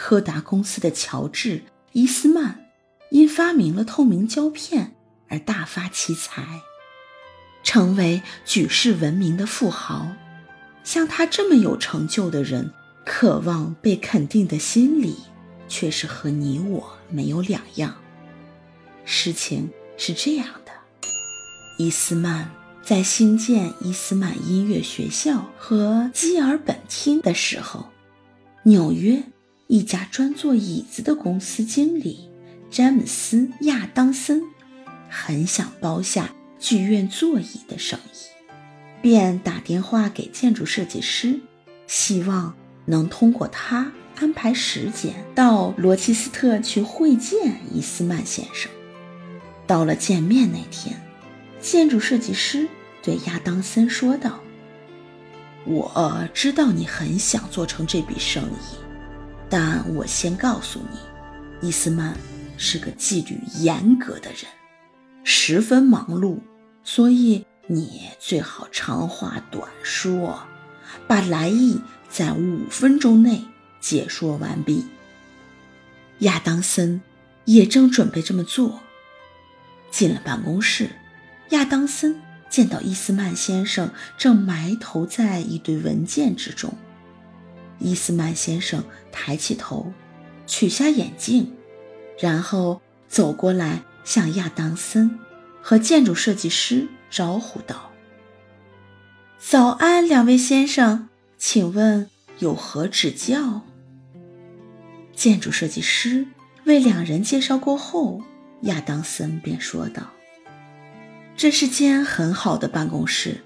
柯达公司的乔治·伊斯曼因发明了透明胶片而大发其财，成为举世闻名的富豪。像他这么有成就的人，渴望被肯定的心理，却是和你我没有两样。事情是这样的：伊斯曼在新建伊斯曼音乐学校和基尔本厅的时候，纽约一家专做椅子的公司经理詹姆斯·亚当森很想包下剧院座椅的生意。便打电话给建筑设计师，希望能通过他安排时间到罗切斯特去会见伊斯曼先生。到了见面那天，建筑设计师对亚当森说道：“我知道你很想做成这笔生意，但我先告诉你，伊斯曼是个纪律严格的人，十分忙碌，所以。”你最好长话短说，把来意在五分钟内解说完毕。亚当森也正准备这么做。进了办公室，亚当森见到伊斯曼先生正埋头在一堆文件之中。伊斯曼先生抬起头，取下眼镜，然后走过来向亚当森和建筑设计师。招呼道：“早安，两位先生，请问有何指教？”建筑设计师为两人介绍过后，亚当森便说道：“这是间很好的办公室，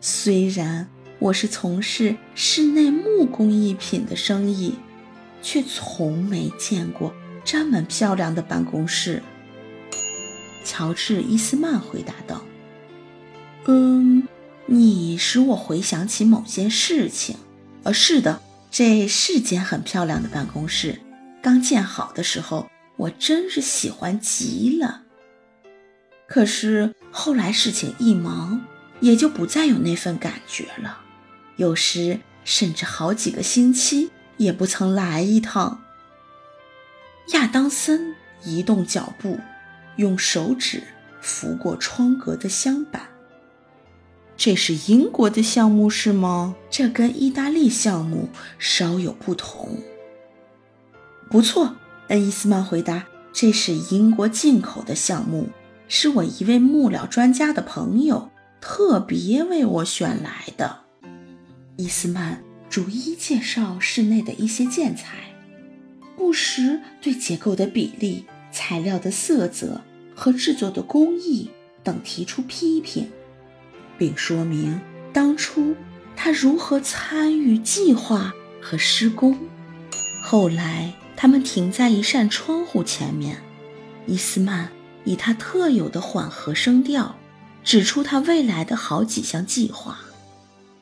虽然我是从事室内木工艺品的生意，却从没见过这么漂亮的办公室。”乔治·伊斯曼回答道。嗯，你使我回想起某件事情。呃，是的，这是间很漂亮的办公室。刚建好的时候，我真是喜欢极了。可是后来事情一忙，也就不再有那份感觉了。有时甚至好几个星期也不曾来一趟。亚当森移动脚步，用手指拂过窗格的镶板。这是英国的项目是吗？这跟意大利项目稍有不同。不错，恩伊斯曼回答：“这是英国进口的项目，是我一位木料专家的朋友特别为我选来的。”伊斯曼逐一介绍室内的一些建材，不时对结构的比例、材料的色泽和制作的工艺等提出批评。并说明当初他如何参与计划和施工。后来，他们停在一扇窗户前面，伊斯曼以他特有的缓和声调指出他未来的好几项计划：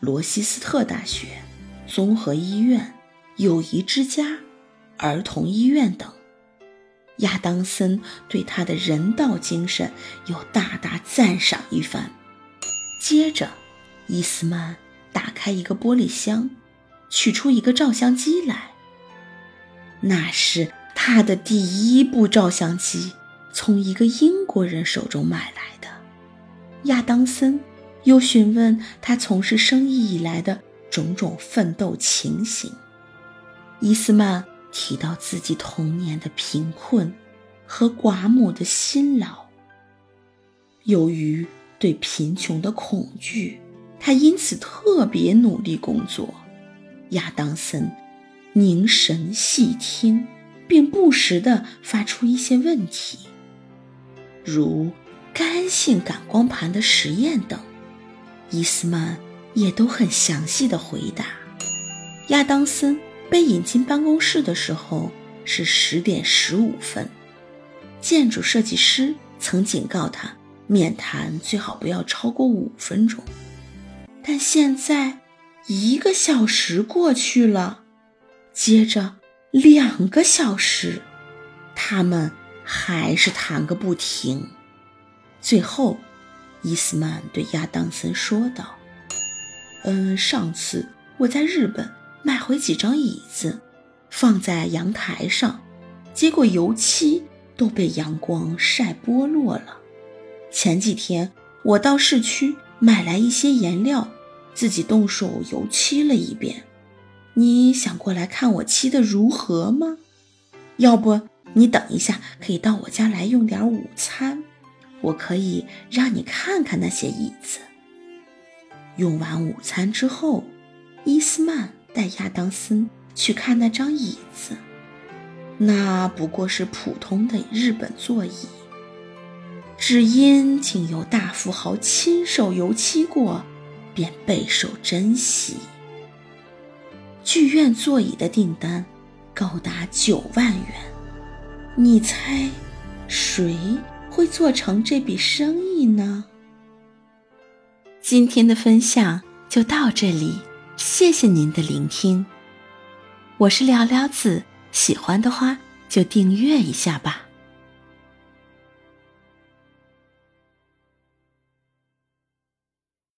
罗西斯特大学、综合医院、友谊之家、儿童医院等。亚当森对他的人道精神又大大赞赏一番。接着，伊斯曼打开一个玻璃箱，取出一个照相机来。那是他的第一部照相机，从一个英国人手中买来的。亚当森又询问他从事生意以来的种种奋斗情形。伊斯曼提到自己童年的贫困和寡母的辛劳。由于对贫穷的恐惧，他因此特别努力工作。亚当森凝神细听，并不时地发出一些问题，如干性感光盘的实验等。伊斯曼也都很详细的回答。亚当森被引进办公室的时候是十点十五分，建筑设计师曾警告他。面谈最好不要超过五分钟，但现在一个小时过去了，接着两个小时，他们还是谈个不停。最后，伊斯曼对亚当森说道：“嗯，上次我在日本买回几张椅子，放在阳台上，结果油漆都被阳光晒剥落了。前几天我到市区买来一些颜料，自己动手油漆了一遍。你想过来看我漆的如何吗？要不你等一下，可以到我家来用点午餐，我可以让你看看那些椅子。用完午餐之后，伊斯曼带亚当森去看那张椅子，那不过是普通的日本座椅，只因经由大富豪亲手油漆过，便备受珍惜。剧院座椅的订单高达九万元，你猜谁会做成这笔生意呢？今天的分享就到这里，谢谢您的聆听。我是寥寥子，喜欢的话就订阅一下吧。